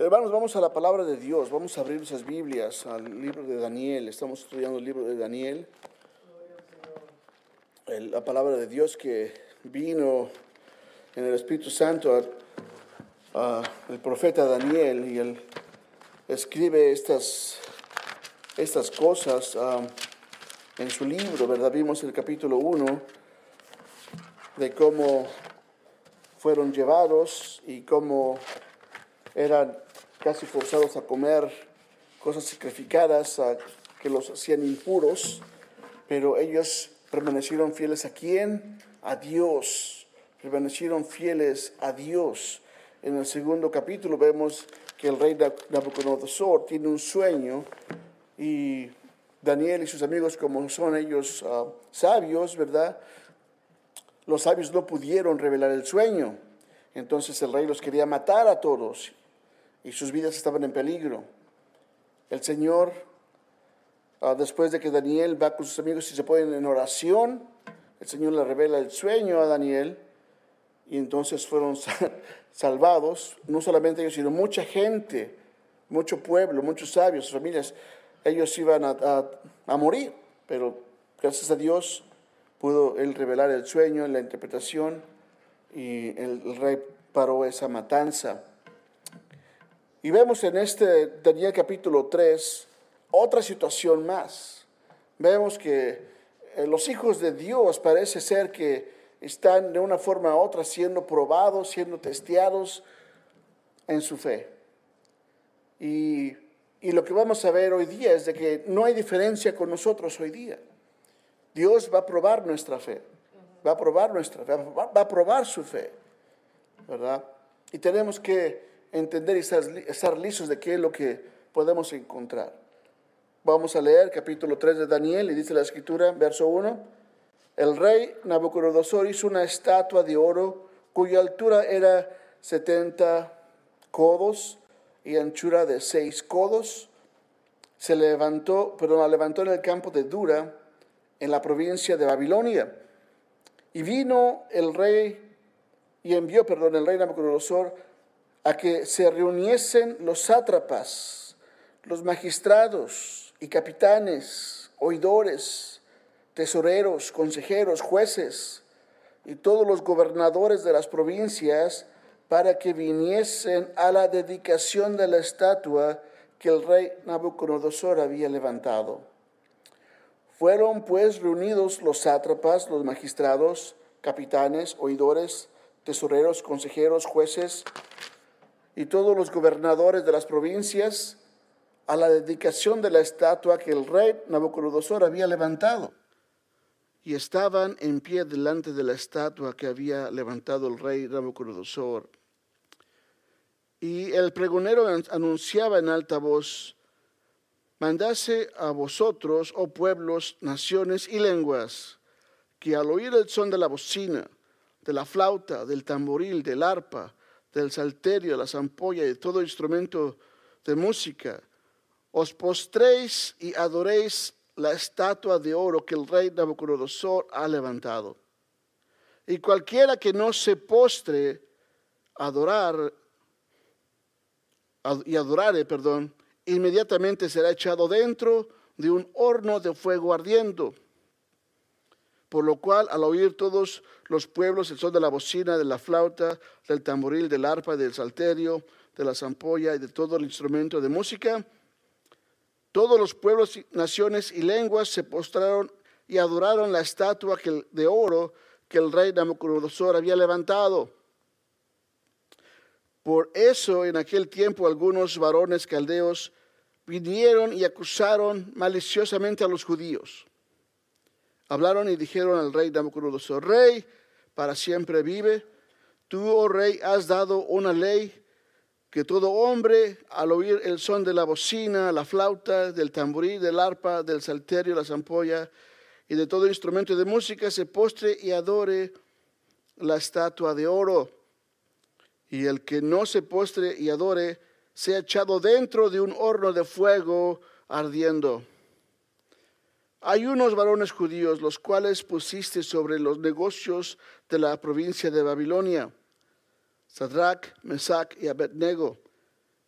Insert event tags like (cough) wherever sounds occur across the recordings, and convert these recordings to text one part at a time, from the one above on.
Hermanos, vamos a la palabra de Dios, vamos a abrir esas Biblias al libro de Daniel, estamos estudiando el libro de Daniel, la palabra de Dios que vino en el Espíritu Santo al profeta Daniel y él escribe estas, estas cosas um, en su libro, ¿verdad? Vimos el capítulo 1 de cómo fueron llevados y cómo eran casi forzados a comer cosas sacrificadas que los hacían impuros, pero ellos permanecieron fieles a quién? A Dios. Permanecieron fieles a Dios. En el segundo capítulo vemos que el rey Nabucodonosor tiene un sueño y Daniel y sus amigos, como son ellos ah, sabios, ¿verdad? Los sabios no pudieron revelar el sueño. Entonces el rey los quería matar a todos y sus vidas estaban en peligro. El Señor, ah, después de que Daniel va con sus amigos y se ponen en oración, el Señor le revela el sueño a Daniel y entonces fueron (laughs) salvados, no solamente ellos, sino mucha gente, mucho pueblo, muchos sabios, familias, ellos iban a, a morir, pero gracias a Dios pudo él revelar el sueño, la interpretación y el rey paró esa matanza. Y vemos en este Daniel capítulo 3 otra situación más. Vemos que eh, los hijos de Dios parece ser que están de una forma u otra siendo probados, siendo testeados en su fe. Y, y, lo que vamos a ver hoy día es de que no hay diferencia con nosotros hoy día. Dios va a probar nuestra fe, va a probar nuestra fe, va a probar su fe, ¿verdad? Y tenemos que entender y estar, listos de qué es lo que podemos encontrar. Vamos a leer capítulo 3 de Daniel y dice la escritura, verso 1, el rey Nabucodonosor hizo una estatua de oro cuya altura era 70 codos y anchura de 6 codos. Se levantó, perdón, la levantó en el campo de Dura, en la provincia de Babilonia. Y vino el rey y envió, perdón, el rey Nabucodonosor a que se reuniesen los sátrapas, los magistrados y capitanes, oidores, tesoreros, consejeros, jueces y todos los gobernadores de las provincias para que viniesen a la dedicación de la estatua que el rey Nabucodonosor había levantado. Fueron pues reunidos los sátrapas, los magistrados, capitanes, oidores, tesoreros, consejeros, jueces y todos los gobernadores de las provincias a la dedicación de la estatua que el rey Nabucodonosor había levantado. Y estaban en pie delante de la estatua que había levantado el rey Nabucodonosor. Y el pregonero anunciaba en alta voz, mandase a vosotros, oh pueblos, naciones y lenguas, que al oír el son de la bocina, de la flauta, del tamboril, del arpa, del salterio, la zampolla y todo instrumento de música, os postréis y adoréis la estatua de oro que el rey Nabucodonosor ha levantado. Y cualquiera que no se postre adorar y adorare, perdón, inmediatamente será echado dentro de un horno de fuego ardiendo por lo cual, al oír todos los pueblos el son de la bocina, de la flauta, del tamboril, del arpa, del salterio, de la zampolla y de todo el instrumento de música, todos los pueblos, naciones y lenguas se postraron y adoraron la estatua de oro que el rey Nabucodonosor había levantado. Por eso en aquel tiempo algunos varones caldeos vinieron y acusaron maliciosamente a los judíos Hablaron y dijeron al rey Nabucodonosor, rey, para siempre vive. Tú, oh rey, has dado una ley que todo hombre, al oír el son de la bocina, la flauta, del tamborí, del arpa, del salterio, la zampolla y de todo instrumento de música, se postre y adore la estatua de oro. Y el que no se postre y adore, sea echado dentro de un horno de fuego ardiendo. Hay unos varones judíos los cuales pusiste sobre los negocios de la provincia de Babilonia, Sadrach, Mesach y Abednego,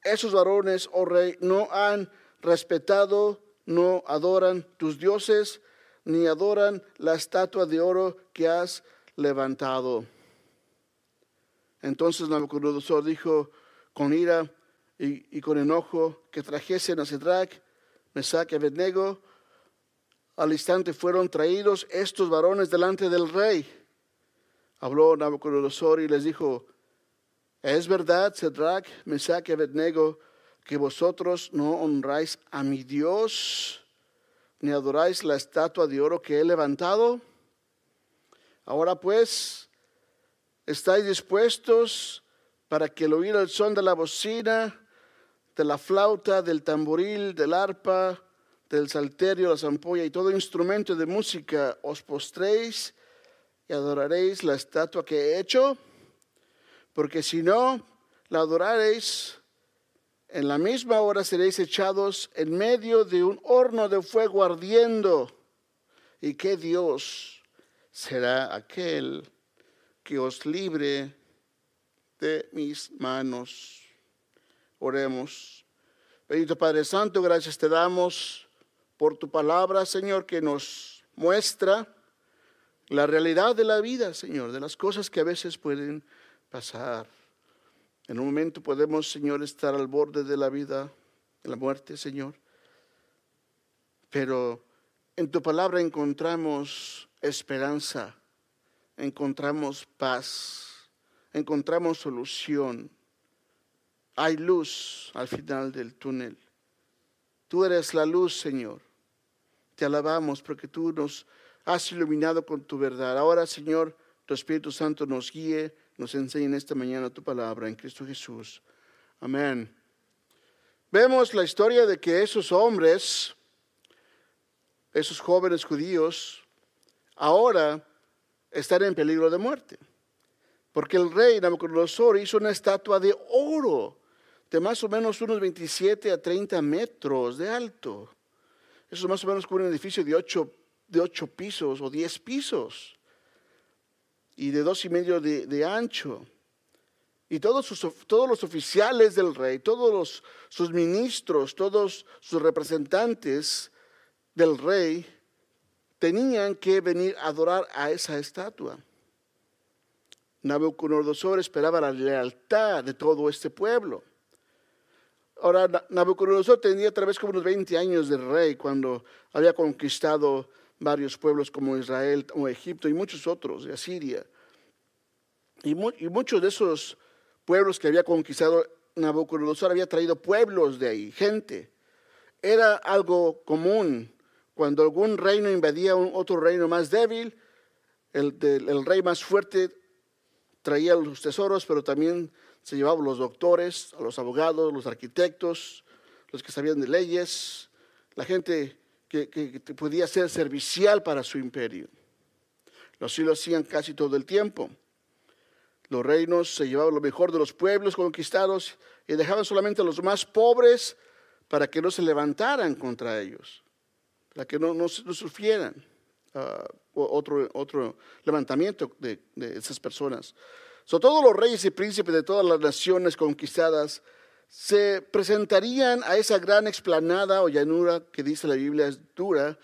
esos varones, oh rey, no han respetado, no adoran tus dioses, ni adoran la estatua de oro que has levantado. Entonces Nabucodonosor dijo con ira y, con enojo que trajesen a Cedrac, Mesach y Abednego. Al instante fueron traídos estos varones delante del rey. Habló Nabucodonosor y les dijo, ¿es verdad, Cedrac, Mesach y Abednego, que vosotros no honráis a mi Dios, ni adoráis la estatua de oro que he levantado? Ahora pues, ¿estáis dispuestos para que el oír el son de la bocina, de la flauta, del tamboril, del arpa, del salterio, la zampolla y todo instrumento de música os postréis y adoraréis la estatua que he hecho? Porque si no la adoraréis, en la misma hora seréis echados en medio de un horno de fuego ardiendo. ¿Y qué Dios será aquel que os libre de mis manos? Oremos. Bendito Padre Santo, gracias te damos por tu palabra, Señor, que nos muestra la realidad de la vida, Señor, de las cosas que a veces pueden pasar. En un momento podemos, Señor, estar al borde de la vida, de la muerte, Señor. Pero en tu palabra encontramos esperanza, encontramos paz, encontramos solución. Hay luz al final del túnel. Tú eres la luz, Señor. Te alabamos porque tú nos has iluminado con tu verdad. Ahora, Señor, tu Espíritu Santo nos guíe nos enseña en esta mañana tu palabra en Cristo Jesús. Amén. Vemos la historia de que esos hombres, esos jóvenes judíos, ahora están en peligro de muerte. Porque el rey Nabucodonosor hizo una estatua de oro de más o menos unos 27 a 30 metros de alto. Eso es más o menos como un edificio de 8, de ocho pisos o 10 pisos y de dos y medio de, ancho. Y todos, todos los oficiales del rey, todos sus ministros, todos sus representantes del rey tenían que venir a adorar a esa estatua. Nabucodonosor esperaba la lealtad de todo este pueblo. Ahora, Nabucodonosor tenía otra vez como unos 20 años de rey cuando había conquistado varios pueblos como Israel o Egipto y muchos otros de Asiria. Y, muchos de esos pueblos que había conquistado Nabucodonosor había traído pueblos de ahí, gente. Era algo común cuando algún reino invadía un otro reino más débil, el, el rey más fuerte traía los tesoros, pero también se llevaba los doctores, a los abogados, los arquitectos, los que sabían de leyes, la gente que, podía ser servicial para su imperio. Los sí lo hacían casi todo el tiempo. Los reinos se llevaban lo mejor de los pueblos conquistados y dejaban solamente a los más pobres para que no se levantaran contra ellos, para que no, sufrieran ah, otro levantamiento de, esas personas. So, todos los reyes y príncipes de todas las naciones conquistadas se presentarían a esa gran explanada o llanura que dice la Biblia es dura,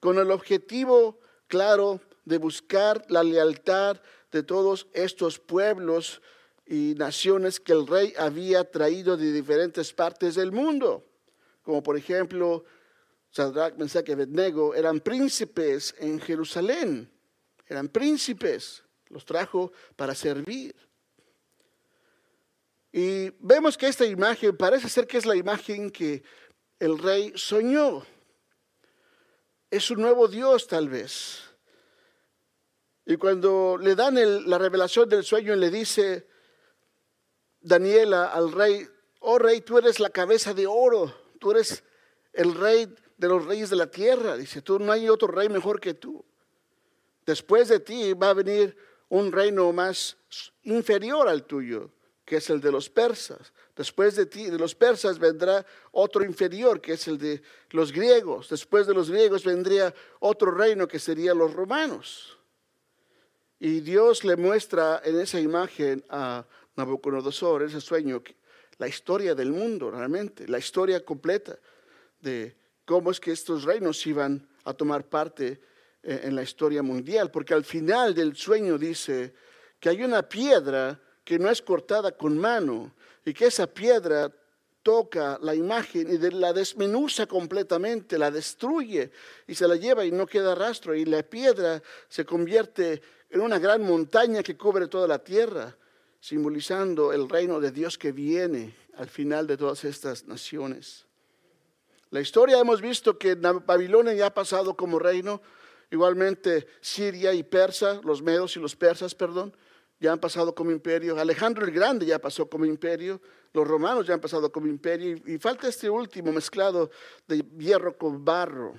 con el objetivo claro de buscar la lealtad de todos estos pueblos y naciones que el rey había traído de diferentes partes del mundo, como por ejemplo Sadrach, Mesach y Abednego, eran príncipes en Jerusalén, eran príncipes, los trajo para servir. Y vemos que esta imagen parece ser que es la imagen que el rey soñó. Es un nuevo Dios tal vez. Y cuando le dan la revelación del sueño, le dice Daniela al rey, oh rey, tú eres la cabeza de oro, tú eres el rey de los reyes de la tierra. Dice, tú no hay otro rey mejor que tú. Después de ti va a venir un reino más inferior al tuyo, que es el de los persas. Después de ti, de los persas, vendrá otro inferior, que es el de los griegos. Después de los griegos vendría otro reino, que sería los romanos. Y Dios le muestra en esa imagen a Nabucodonosor, ese sueño, la historia del mundo realmente, la historia completa de cómo es que estos reinos iban a tomar parte en la historia mundial, porque al final del sueño dice que hay una piedra que no es cortada con mano y que esa piedra toca la imagen y la desmenuza completamente, la destruye y se la lleva y no queda rastro y la piedra se convierte en una gran montaña que cubre toda la tierra, simbolizando el reino de Dios que viene al final de todas estas naciones. La historia hemos visto que Babilonia ya ha pasado como reino, igualmente Siria y Persa, los medos y los persas, perdón, ya han pasado como imperio. Alejandro el Grande ya pasó como imperio. Los romanos ya han pasado como imperio. Y, falta este último mezclado de hierro con barro.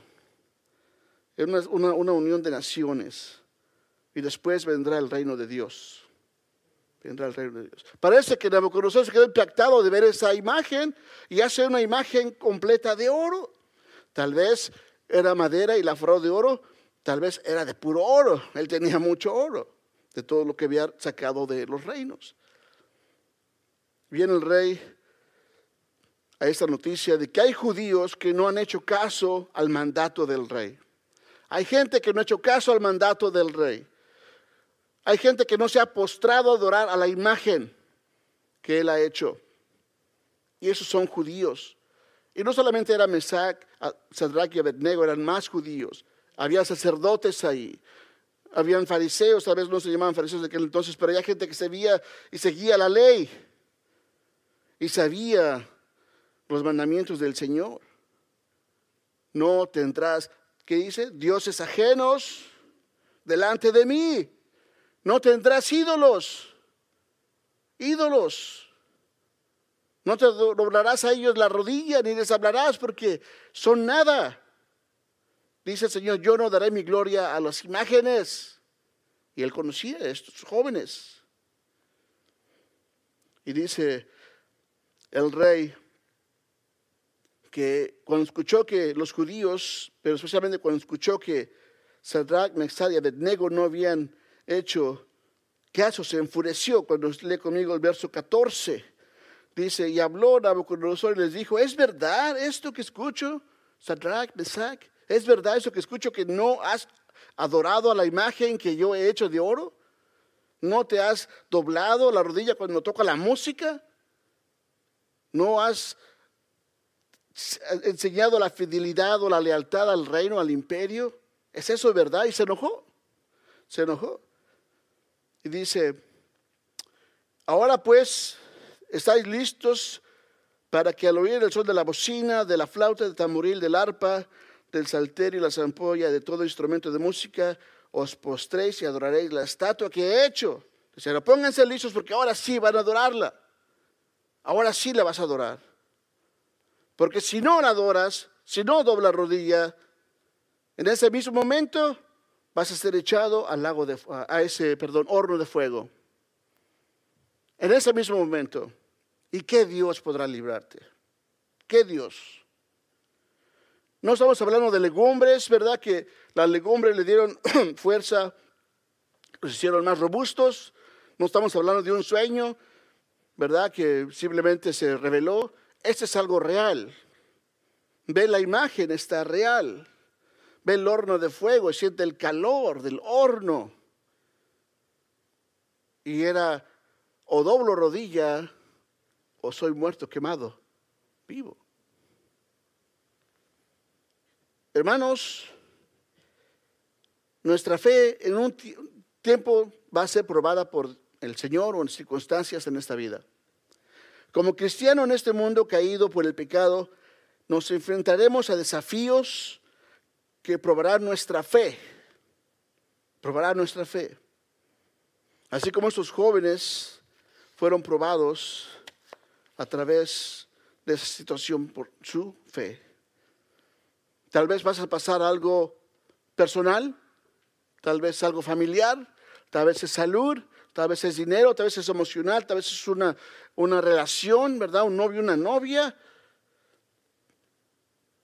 Es una, una, unión de naciones. Y después vendrá el reino de Dios. Vendrá el reino de Dios. Parece que Nabucodonosor se quedó impactado de ver esa imagen y hace una imagen completa de oro. Tal vez era madera y la forró de oro. Tal vez era de puro oro. Él tenía mucho oro de todo lo que había sacado de los reinos. Viene el rey a esta noticia de que hay judíos que no han hecho caso al mandato del rey. Hay gente que no ha hecho caso al mandato del rey. Hay gente que no se ha postrado a adorar a la imagen que él ha hecho. Y esos son judíos. Y no solamente era Mesac, Sadrach y Abednego, eran más judíos. Había sacerdotes ahí, habían fariseos, tal vez no se llamaban fariseos de aquel entonces, pero había gente que sabía y seguía la ley y sabía los mandamientos del Señor. No tendrás, ¿qué dice? Dioses ajenos delante de mí. No tendrás ídolos, ídolos. No te doblarás a ellos la rodilla ni les hablarás porque son nada. Dice el Señor, yo no daré mi gloria a las imágenes. Y él conocía a estos jóvenes. Y dice el rey que cuando escuchó que los judíos, pero especialmente cuando escuchó que Sadrach, Mesach y Abednego no habían hecho caso, se enfureció cuando lee conmigo el verso 14. Dice, y habló Nabucodonosor y les dijo, ¿es verdad esto que escucho? Sadrach, Mesach ¿Es verdad eso que escucho que no has adorado a la imagen que yo he hecho de oro? ¿No te has doblado la rodilla cuando toca la música? ¿No has enseñado la fidelidad o la lealtad al reino, al imperio? ¿Es eso verdad? Y se enojó. Se enojó. Y dice, ahora pues, ¿estáis listos para que al oír el son de la bocina, de la flauta, del tamboril, del arpa, del salterio y la zampolla, de todo instrumento de música, os postréis y adoraréis la estatua que he hecho. Dice, pónganse listos porque ahora sí van a adorarla. Ahora sí la vas a adorar. Porque si no la adoras, si no dobla rodilla, en ese mismo momento vas a ser echado al lago de, a ese, perdón, horno de fuego. En ese mismo momento. ¿Y qué Dios podrá librarte? ¿Qué Dios? No estamos hablando de legumbres, ¿verdad? Que las legumbres le dieron (clears throat) fuerza, los hicieron más robustos. No estamos hablando de un sueño, ¿verdad? Que simplemente se reveló. Este es algo real. Ve la imagen, está real. Ve el horno de fuego siente el calor del horno. Y era o doblo rodilla o soy muerto quemado, vivo. Hermanos, nuestra fe en un tiempo va a ser probada por el Señor o en circunstancias en esta vida. Como cristiano en este mundo caído por el pecado, nos enfrentaremos a desafíos que probarán nuestra fe. Probarán nuestra fe. Así como estos jóvenes fueron probados a través de esa situación por su fe. Tal vez vas a pasar algo personal, tal vez algo familiar, tal vez es salud, tal vez es dinero, tal vez es emocional, tal vez es una, una relación, ¿verdad? Un novio, una novia.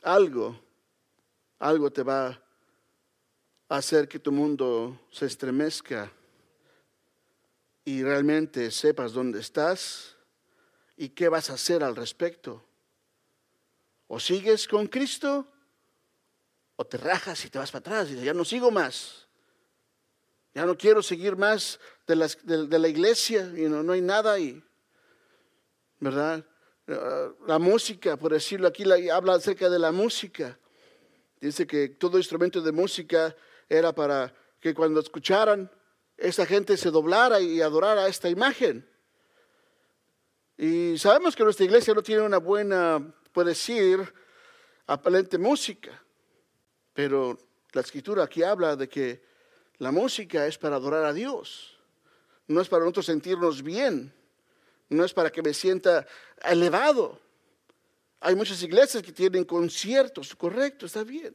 Algo, algo te va a hacer que tu mundo se estremezca y realmente sepas dónde estás ¿Y qué vas a hacer al respecto? O sigues con Cristo o te rajas y te vas para atrás y dices, ya no sigo más. Ya no quiero seguir más de, la iglesia, y no, no hay nada ahí. ¿Verdad? Eh, la música, por decirlo aquí, habla acerca de la música. Dice que todo instrumento de música era para que cuando escucharan, esa gente se doblara y adorara esta imagen. Y sabemos que nuestra iglesia no tiene una buena, puede decir, aparente música. Pero la escritura aquí habla de que la música es para adorar a Dios. No es para nosotros sentirnos bien. No es para que me sienta elevado. Hay muchas iglesias que tienen conciertos, correcto, está bien.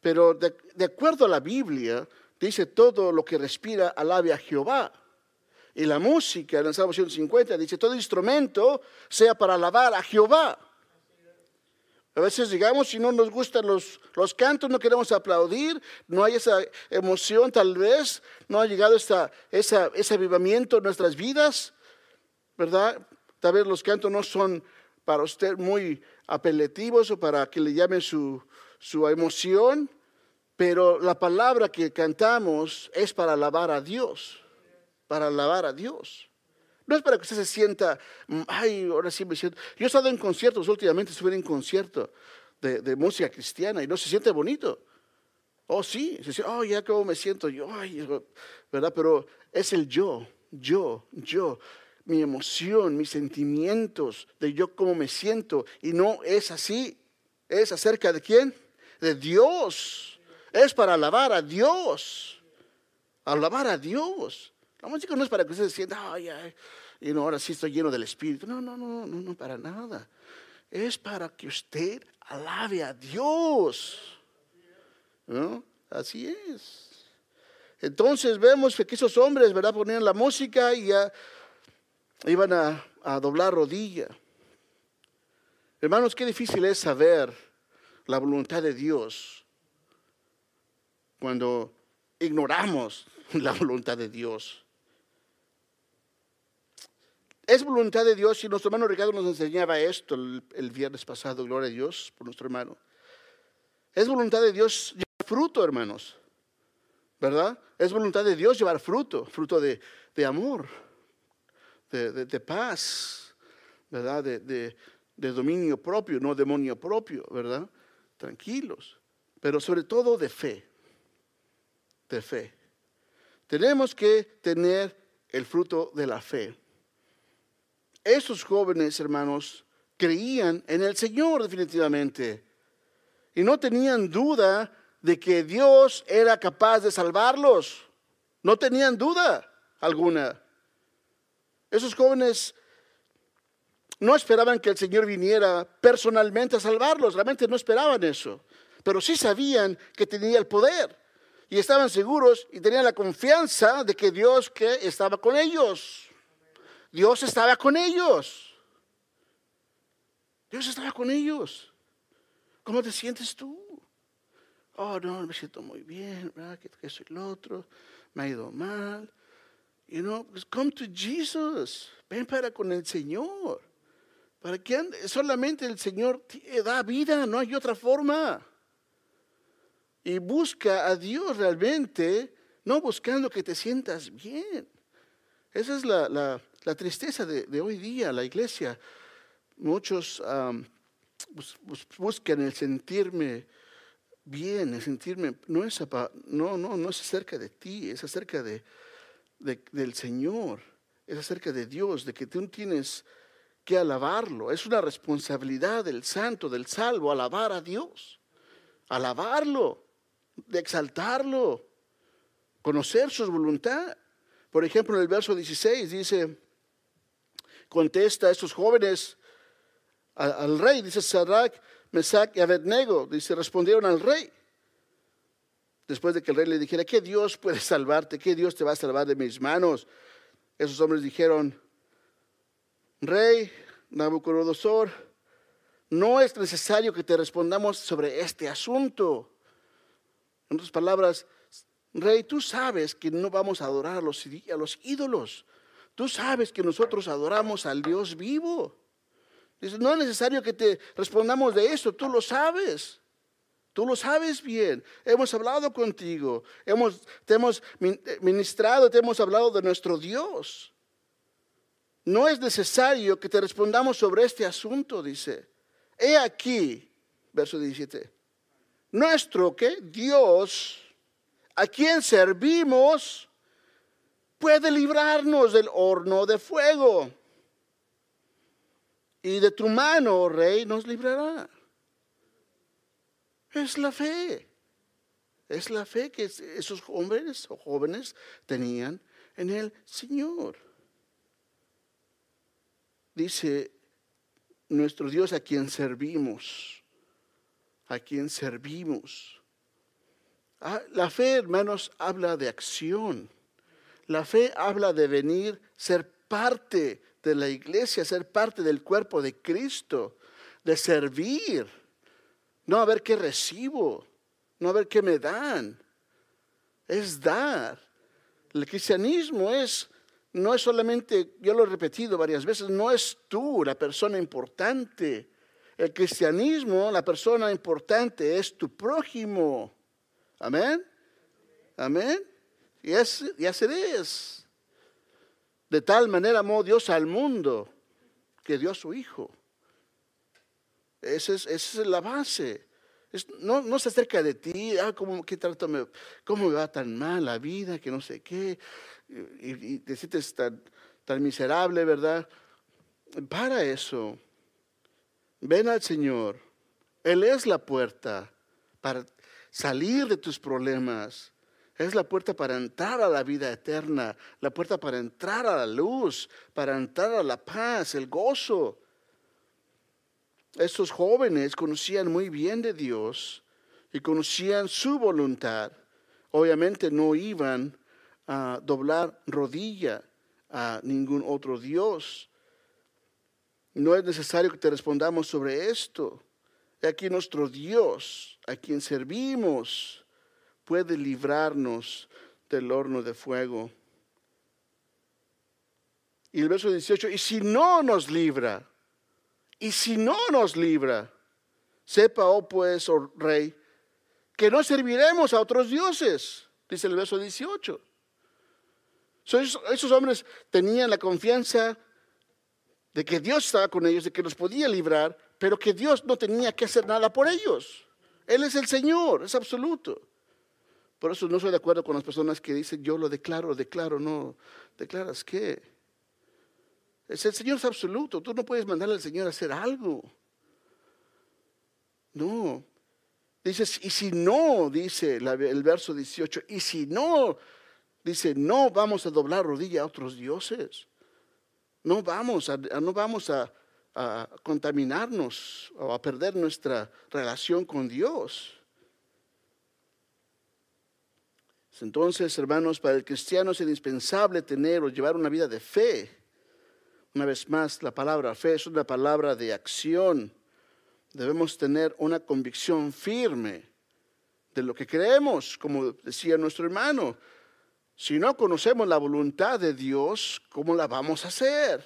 Pero de, acuerdo a la Biblia, dice todo lo que respira alabe a Jehová. Y la música en el Salmo 150 dice, todo instrumento sea para alabar a Jehová. A veces digamos, si no nos gustan los, los cantos, no queremos aplaudir, no hay esa emoción tal vez, no ha llegado esa, ese avivamiento en nuestras vidas, ¿verdad? Tal vez los cantos no son para usted muy apelativos o para que le llamen su, su emoción, pero la palabra que cantamos es para alabar a Dios, para alabar a Dios. No es para que usted se sienta, mm, ay, ahora sí me siento. Yo he estado en conciertos últimamente, estuve en concierto de, música cristiana y no se siente bonito. Oh, sí, se siente, oh, ya cómo me siento yo, ay, ¿verdad? Pero es el yo, yo, yo, mi emoción, mis sentimientos de yo cómo me siento. Y no es así. ¿Es acerca de quién? De Dios. Es para alabar a Dios. Alabar a Dios. La música no es para que usted se sienta, ay, ay, y no, ahora sí estoy lleno del Espíritu. No, no, no, no, no, para nada. Es para que usted alabe a Dios. ¿No? Así es. Entonces vemos que esos hombres, ¿verdad? Ponían la música y ya iban a, a doblar rodilla. Hermanos, qué difícil es saber la voluntad de Dios cuando ignoramos (laughs) la voluntad de Dios. Es voluntad de Dios y nuestro hermano Ricardo nos enseñaba esto el, viernes pasado, gloria a Dios por nuestro hermano. Es voluntad de Dios llevar fruto, hermanos, ¿verdad? Es voluntad de Dios llevar fruto, fruto de, amor, de, paz, ¿verdad? De, dominio propio, no demonio propio, ¿verdad? Tranquilos, pero sobre todo de fe, de fe. Tenemos que tener el fruto de la fe esos jóvenes hermanos creían en el Señor definitivamente y no tenían duda de que Dios era capaz de salvarlos. No tenían duda alguna. Esos jóvenes no esperaban que el Señor viniera personalmente a salvarlos, realmente no esperaban eso, pero sí sabían que tenía el poder y estaban seguros y tenían la confianza de que Dios que estaba con ellos. Dios estaba con ellos. Dios estaba con ellos. ¿Cómo te sientes tú? Oh, no, me siento muy bien, ¿verdad? Que, soy el otro, me ha ido mal. You know, pues come to Jesus. Ven para con el Señor. Para que solamente el Señor da vida, no hay otra forma. Y busca a Dios realmente, no buscando que te sientas bien. Esa es la tristeza de, hoy día, la iglesia, muchos buscan el sentirme bien, el sentirme, no es, no, no, no es acerca de ti, es acerca de, del Señor, es acerca de Dios, de que tú tienes que alabarlo. Es una responsabilidad del santo, del salvo, alabar a Dios, alabarlo, de exaltarlo, conocer su voluntad. Por ejemplo, en el verso 16 dice, contesta a estos jóvenes al, rey, dice Sadrach, Mesach y Abednego, dice, respondieron al rey. Después de que el rey le dijera, ¿qué Dios puede salvarte? ¿Qué Dios te va a salvar de mis manos? Esos hombres dijeron, Rey Nabucodonosor, no es necesario que te respondamos sobre este asunto. En otras palabras, Rey, tú sabes que no vamos a adorar a los, a los ídolos Tú sabes que nosotros adoramos al Dios vivo. Dice, no es necesario que te respondamos de eso, tú lo sabes. Tú lo sabes bien. Hemos hablado contigo. Hemos, te hemos ministrado, te hemos hablado de nuestro Dios. No es necesario que te respondamos sobre este asunto, dice. He aquí, verso 17. Nuestro que Dios, a quien servimos, puede librarnos del horno de fuego. Y de tu mano, rey, nos librará. Es la fe. Es la fe que esos hombres o jóvenes tenían en el Señor. Dice nuestro Dios a quien servimos, a quien servimos. Ah, la fe, hermanos, habla de acción. La fe habla de venir, ser parte de la iglesia, ser parte del cuerpo de Cristo, de servir no a ver qué recibo, no a ver qué me dan. Es dar. El cristianismo es, no es solamente, yo lo he repetido varias veces, no es tú la persona importante. El cristianismo, la persona importante es tu prójimo. Amén. Amén. Y, es, y así es. De tal manera amó Dios al mundo que dio a su Hijo. Esa es, la base. no, se acerca de ti, ah, ¿cómo, qué trato me, ¿cómo me va tan mal la vida? Que no sé qué. Y, te sientes tan, tan miserable, ¿verdad? Para eso. Ven al Señor. Él es la puerta para salir de tus problemas. Es la puerta para entrar a la vida eterna, la puerta para entrar a la luz, para entrar a la paz, el gozo. Estos jóvenes conocían muy bien de Dios y conocían su voluntad. Obviamente no iban a doblar rodilla a ningún otro Dios. No es necesario que te respondamos sobre esto. Aquí nuestro Dios, a quien servimos, puede librarnos del horno de fuego. Y el verso 18, y si no nos libra, y si no nos libra, sepa, oh pues, oh rey, que no serviremos a otros dioses, dice el verso 18. esos, hombres tenían la confianza de que Dios estaba con ellos, de que los podía librar, pero que Dios no tenía que hacer nada por ellos. Él es el Señor, es absoluto. Por eso no estoy de acuerdo con las personas que dicen, yo lo declaro, declaro, no. ¿Declaras qué? el Señor es absoluto. Tú no puedes mandarle al Señor a hacer algo. No. Dices, y si no, dice el verso 18, y si no, dice, no vamos a doblar rodilla a otros dioses. No vamos a, no vamos a contaminarnos o a perder nuestra relación con Dios. Entonces, hermanos, para el cristiano es indispensable tener o llevar una vida de fe una vez más, la palabra fe es una palabra de acción. Debemos tener una convicción firme de lo que creemos, como decía nuestro hermano. Si no conocemos la voluntad de Dios, ¿cómo la vamos a hacer?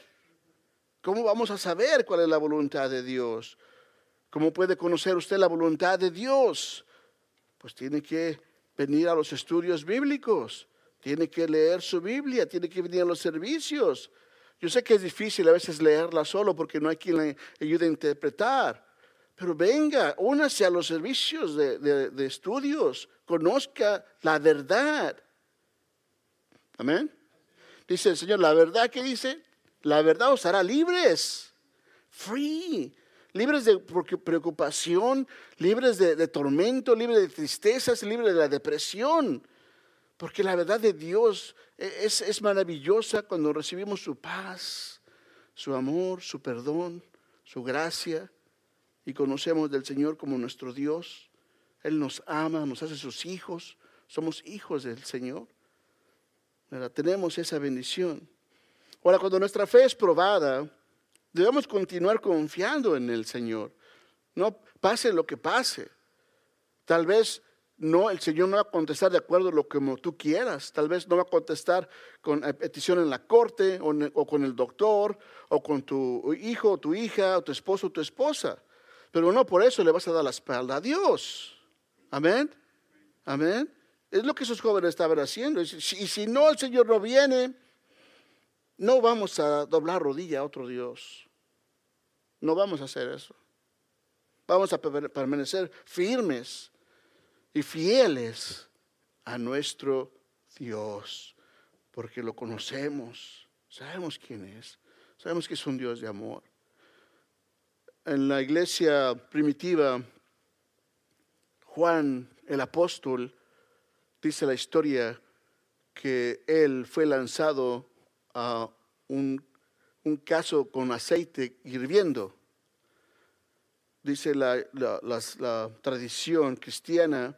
¿Cómo vamos a saber cuál es la voluntad de Dios? ¿Cómo puede conocer usted la voluntad de Dios? Pues tiene que venir a los estudios bíblicos, tiene que leer su Biblia, tiene que venir a los servicios, yo sé que es difícil a veces leerla solo porque no hay quien le ayude a interpretar. Pero venga, únase a los servicios de, estudios, conozca la verdad. Amén. Dice el Señor, la verdad que dice, la verdad os hará libres, free, libres de preocupación, libres de, tormento, libres de tristezas, libres de la depresión. Porque la verdad de Dios e-, es, maravillosa cuando recibimos su paz, su amor, su perdón, su gracia y conocemos del Señor como nuestro Dios. Él nos ama, nos hace sus hijos, somos hijos del Señor. Tenemos esa bendición. Ahora, cuando nuestra fe es probada, debemos continuar confiando en el Señor. No pase lo que pase. Tal vez no, el Señor no va a contestar de acuerdo a lo que tú quieras. Tal vez no va a contestar con eh, petición en la corte o, o, con el doctor o con tu hijo o tu hija o tu esposo o tu esposa. Pero no por eso le vas a dar la espalda a Dios. Amén. Amén. Es lo que esos jóvenes estaban haciendo. Y si, no, el Señor no viene, no vamos a doblar rodilla a otro Dios. No vamos a hacer eso. Vamos a permanecer firmes y fieles a nuestro Dios, porque lo conocemos, sabemos quién es, sabemos que es un Dios de amor. En la iglesia primitiva, Juan el apóstol dice la historia que él fue lanzado a un, caso con aceite hirviendo. Dice la, la tradición cristiana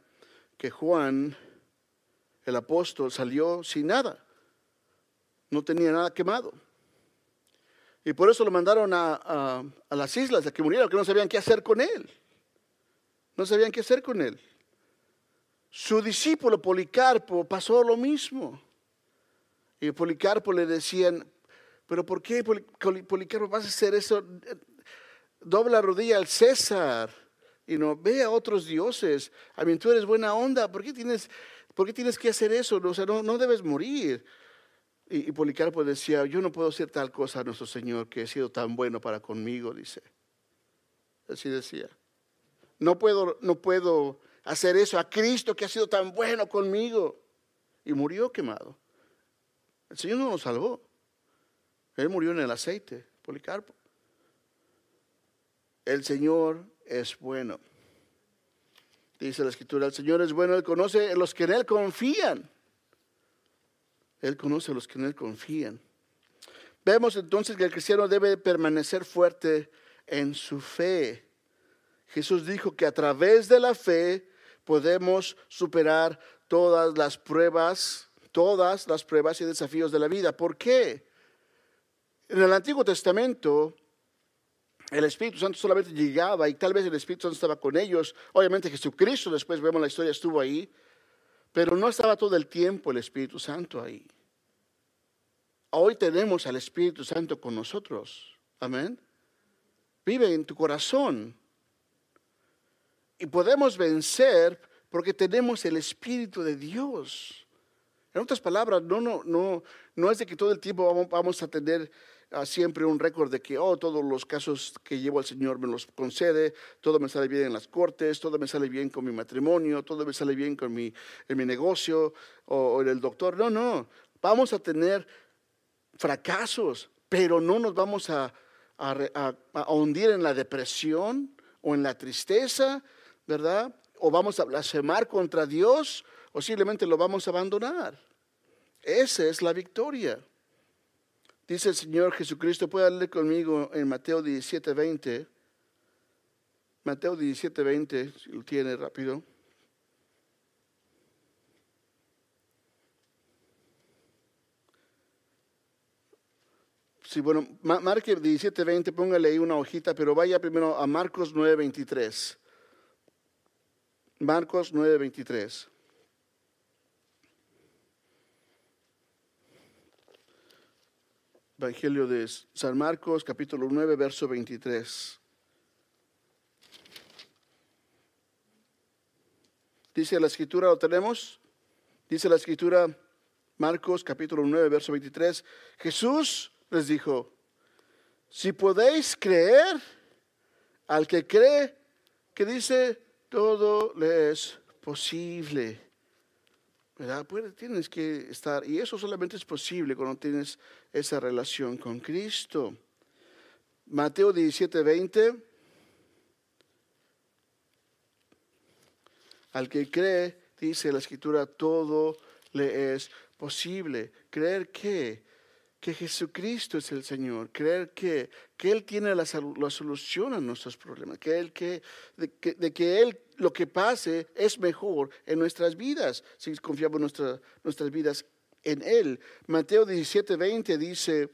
que Juan, el apóstol, salió sin nada. No tenía nada quemado. Y por eso lo mandaron a, las islas a que muriera, porque no sabían qué hacer con él. No sabían qué hacer con él. Su discípulo Policarpo pasó lo mismo. Y Policarpo le decían, pero ¿por qué Policarpo vas a hacer eso? Dobla rodilla al César y no ve a otros dioses. A mí tú eres buena onda, ¿por qué tienes, por qué tienes que hacer eso? O sea, no, no debes morir. Y, Policarpo decía, yo no puedo hacer tal cosa a nuestro Señor que ha sido tan bueno para conmigo, dice. Así decía. No puedo, no puedo hacer eso a Cristo que ha sido tan bueno conmigo. Y murió quemado. El Señor no lo salvó. Él murió en el aceite, Policarpo. El Señor es bueno. Dice la escritura, el Señor es bueno, Él conoce a los que en Él confían. Él conoce a los que en Él confían. Vemos entonces que el cristiano debe permanecer fuerte en su fe. Jesús dijo que a través de la fe podemos superar todas las pruebas, todas las pruebas y desafíos de la vida. ¿Por qué? En el Antiguo Testamento el Espíritu Santo solamente llegaba y tal vez el Espíritu Santo estaba con ellos. Obviamente Jesucristo, después vemos la historia, estuvo ahí, pero no estaba todo el tiempo el Espíritu Santo ahí. Hoy tenemos al Espíritu Santo con nosotros. Amén. Vive en tu corazón. Y podemos vencer porque tenemos el Espíritu de Dios. En otras palabras, no, no, no, no es de que todo el tiempo vamos a tener siempre un récord de que, oh, todos los casos que llevo al Señor me los concede, todo me sale bien en las cortes, todo me sale bien con mi matrimonio, todo me sale bien con mi, en mi negocio o, en el doctor. No, no, vamos a tener fracasos, pero no nos vamos a, a, a hundir en la depresión o en la tristeza, ¿verdad? O vamos a blasfemar contra Dios o simplemente lo vamos a abandonar. Esa es la victoria. Dice el Señor Jesucristo, puede leer conmigo en Mateo 17, 20. Mateo 17, 20, si lo tiene rápido. Sí, bueno, marque 17, 20, póngale ahí una hojita, pero vaya primero a Marcos 9, 23. Marcos 9, 23. Evangelio de San Marcos, capítulo 9, verso 23. Dice la escritura, ¿lo tenemos? Dice la escritura, Marcos, capítulo 9, verso 23. Jesús les dijo, si podéis creer, al que cree, que dice, todo le es posible. ¿Verdad? Pues tienes que estar, y eso solamente es posible cuando tienes esa relación con Cristo. Mateo 17, 20. Al que cree, dice la escritura, todo le es posible. Creer que que Jesucristo es el Señor, creer que, que Él tiene la, solución a nuestros problemas, que Él, que, de, que, Él lo que pase es mejor en nuestras vidas, si confiamos nuestra, nuestras vidas en Él. Mateo 17, 20 dice,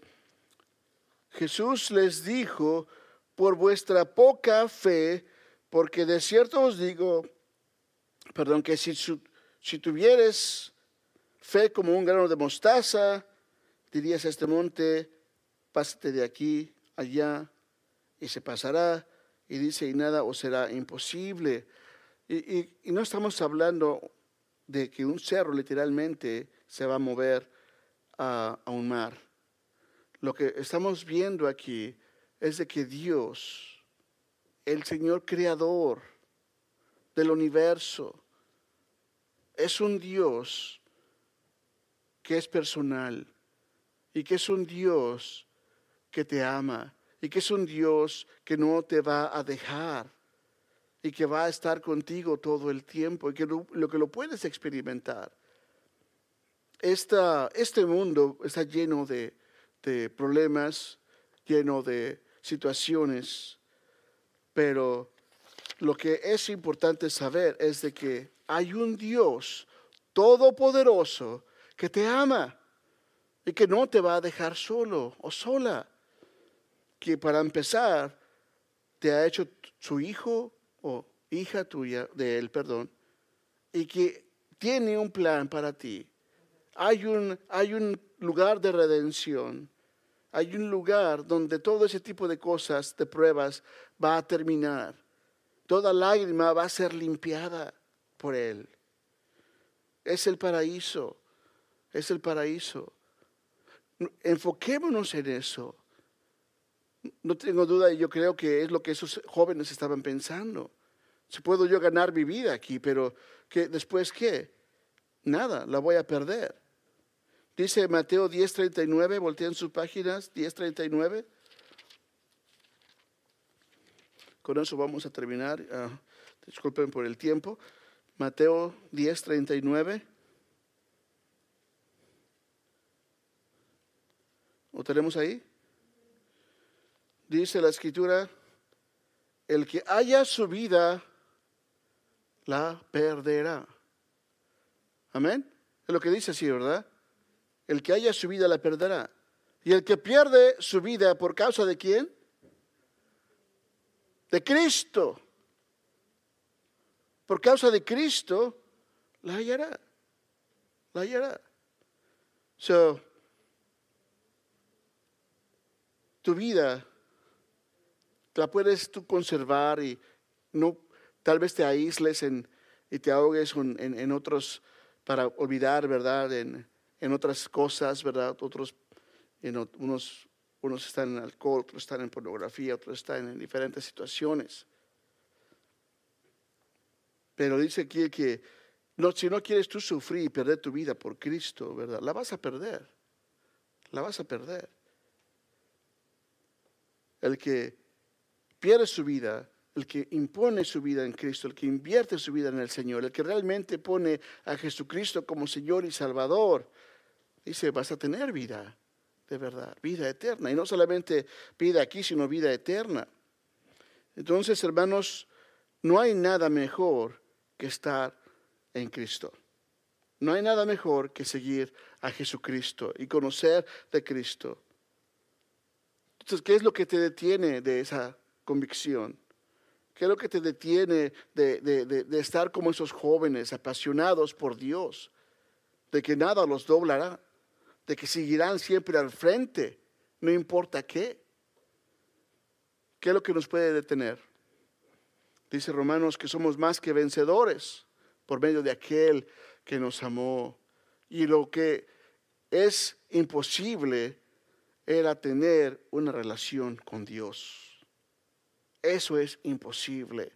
Jesús les dijo, por vuestra poca fe, porque de cierto os digo perdón, que si, si tuvieres fe como un grano de mostaza, dirías a este monte, pásate de aquí allá y se pasará. Y dice, y nada os será imposible. Y, no estamos hablando de que un cerro literalmente se va a mover a un mar. Lo que estamos viendo aquí es de que Dios, el Señor creador del universo, es un Dios que es personal y que es un Dios que te ama y que es un Dios que no te va a dejar y que va a estar contigo todo el tiempo y que lo, que lo puedes experimentar. este mundo está lleno de, de problemas, lleno de situaciones, pero lo que es importante saber es de que hay un Dios todopoderoso que te ama y que no te va a dejar solo o sola, que para empezar te ha hecho su hijo o hija tuya de él, perdón, y que tiene un plan para ti. Hay un, hay un lugar de redención, hay un lugar donde todo ese tipo de cosas, de pruebas, va a terminar. Toda lágrima va a ser limpiada por Él. Es el paraíso, es el paraíso. Enfoquémonos en eso. No tengo duda, y yo creo que es lo que esos jóvenes estaban pensando. Si puedo yo ganar mi vida aquí, pero que después qué? Nada, la voy a perder. Dice Mateo 10:39, voltean sus páginas, 10:39. Con eso vamos a terminar. Ah, disculpen por el tiempo. Mateo 10:39. ¿Lo tenemos ahí? Dice la escritura, el que haya su vida, la perderá. Amén. Es lo que dice así, ¿verdad? El que haya su vida la perderá. Y el que pierde su vida por causa de quién? De Cristo. Por causa de Cristo, la hallará. La hallará. So, tu vida la puedes tú conservar y no, tal vez te aísles en, y te ahogues en, en otros para olvidar, ¿verdad? En, en otras cosas, ¿verdad? Otros, unos, unos están en alcohol, otros están en pornografía, otros están en diferentes situaciones. Pero dice aquí que no, si no quieres tú sufrir y perder tu vida por Cristo, ¿verdad? La vas a perder. La vas a perder. El que pierde su vida, el que impone su vida en Cristo, el que invierte su vida en el Señor, el que realmente pone a Jesucristo como Señor y Salvador, dice, vas a tener vida, de verdad, vida eterna. Y no solamente vida aquí, sino vida eterna. Entonces, hermanos, no hay nada mejor que estar en Cristo. No hay nada mejor que seguir a Jesucristo y conocer de Cristo. Entonces, ¿qué es lo que te detiene de esa convicción? ¿Qué es lo que te detiene de, de estar como esos jóvenes apasionados por Dios? De que nada los doblará de que seguirán siempre al frente, no importa qué. ¿Qué es lo que nos puede detener? Dice Romanos que somos más que vencedores por medio de aquel que nos amó. Y lo que es imposible era tener una relación con Dios. Eso es imposible,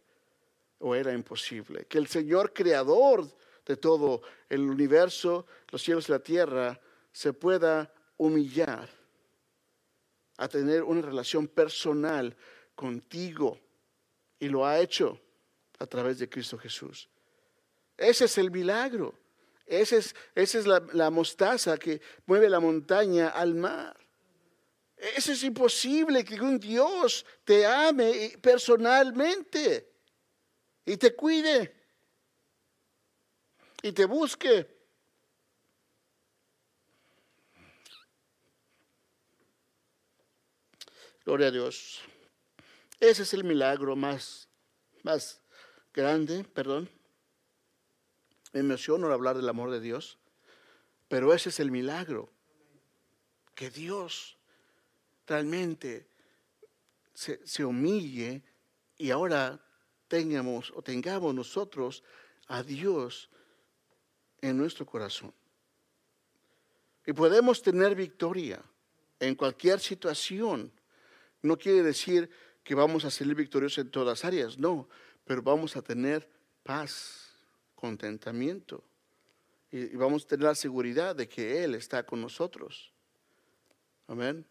o era imposible. Que el Señor creador de todo el universo, los cielos y la tierra, se pueda humillar a tener una relación personal contigo. Y lo ha hecho a través de Cristo Jesús. Ese es el milagro. Ese es, esa es la, la mostaza que mueve la montaña al mar. Eso es imposible que un Dios te ame personalmente y te cuide y te busque. Gloria a Dios. Ese es el milagro más, más grande, perdón, Me emociono hablar del amor de Dios, pero ese es el milagro, que Dios realmente se, se humille y ahora tengamos o tengamos nosotros a Dios en nuestro corazón. Y podemos tener victoria en cualquier situación. No quiere decir que vamos a salir victoriosos en todas las áreas, no, pero vamos a tener paz, contentamiento y, vamos a tener la seguridad de que Él está con nosotros. Amén.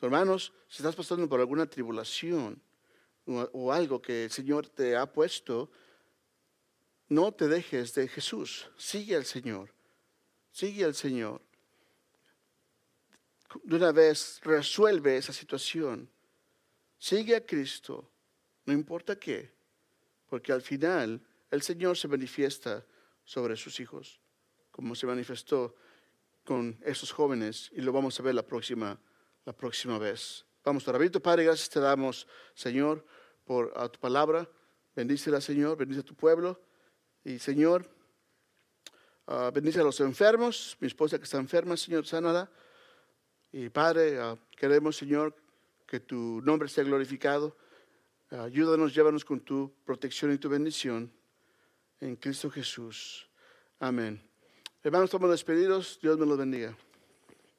Hermanos, si estás pasando por alguna tribulación o, algo que el Señor te ha puesto, no te dejes de Jesús, sigue al Señor, sigue al Señor. De una vez resuelve esa situación. Sigue a Cristo, no importa qué, porque al final el Señor se manifiesta sobre sus hijos, como se manifestó con esos jóvenes y lo vamos a ver la próxima, la próxima vez. Vamos a orar. Padre, gracias te damos, Señor, por a tu palabra. Bendícela, Señor, bendice a tu pueblo. Y, Señor, uh, bendice a los enfermos, mi esposa que está enferma, Señor, sánala. Y Padre, ah, queremos, Señor, que tu nombre sea glorificado. ayúdanos, llévanos con tu protección y tu bendición. En Cristo Jesús. Amén. Hermanos, estamos despedidos. Dios me los bendiga.